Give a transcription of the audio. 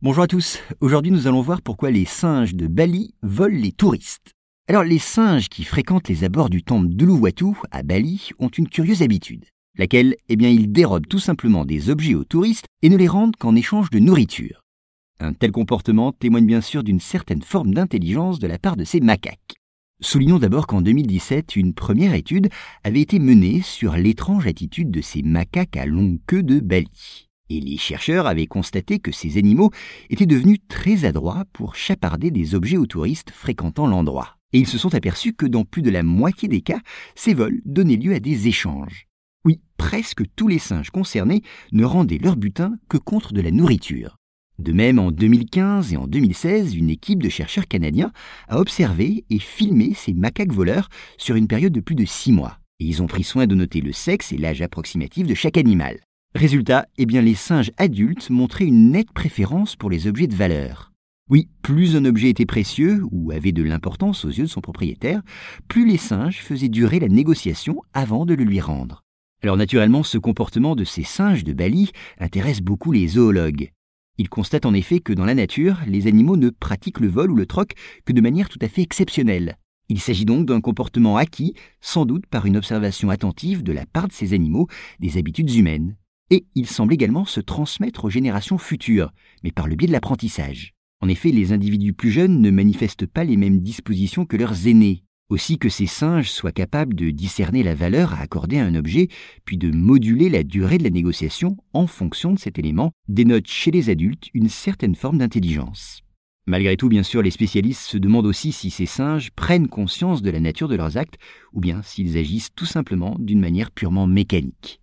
Bonjour à tous. Aujourd'hui, nous allons voir pourquoi les singes de Bali volent les touristes. Alors, les singes qui fréquentent les abords du temple d'Uluwatu, à Bali, ont une curieuse habitude. Laquelle, eh bien, ils dérobent tout simplement des objets aux touristes et ne les rendent qu'en échange de nourriture. Un tel comportement témoigne bien sûr d'une certaine forme d'intelligence de la part de ces macaques. Soulignons d'abord qu'en 2017, une première étude avait été menée sur l'étrange attitude de ces macaques à longue queue de Bali. Et les chercheurs avaient constaté que ces animaux étaient devenus très adroits pour chaparder des objets aux touristes fréquentant l'endroit et ils se sont aperçus que dans plus de la moitié des cas, ces vols donnaient lieu à des échanges. Oui, presque tous les singes concernés ne rendaient leur butin que contre de la nourriture. De même, en 2015 et en 2016, une équipe de chercheurs canadiens a observé et filmé ces macaques voleurs sur une période de plus de six mois. Et ils ont pris soin de noter le sexe et l'âge approximatif de chaque animal. Résultat, eh bien, les singes adultes montraient une nette préférence pour les objets de valeur. Oui, plus un objet était précieux ou avait de l'importance aux yeux de son propriétaire, plus les singes faisaient durer la négociation avant de le lui rendre. Alors naturellement, ce comportement de ces singes de Bali intéresse beaucoup les zoologues. Ils constatent en effet que dans la nature, les animaux ne pratiquent le vol ou le troc que de manière tout à fait exceptionnelle. Il s'agit donc d'un comportement acquis, sans doute par une observation attentive de la part de ces animaux des habitudes humaines. Et il semble également se transmettre aux générations futures, mais par le biais de l'apprentissage. En effet, les individus plus jeunes ne manifestent pas les mêmes dispositions que leurs aînés. Aussi que ces singes soient capables de discerner la valeur à accorder à un objet, puis de moduler la durée de la négociation en fonction de cet élément, dénote chez les adultes une certaine forme d'intelligence. Malgré tout, bien sûr, les spécialistes se demandent aussi si ces singes prennent conscience de la nature de leurs actes, ou bien s'ils agissent tout simplement d'une manière purement mécanique.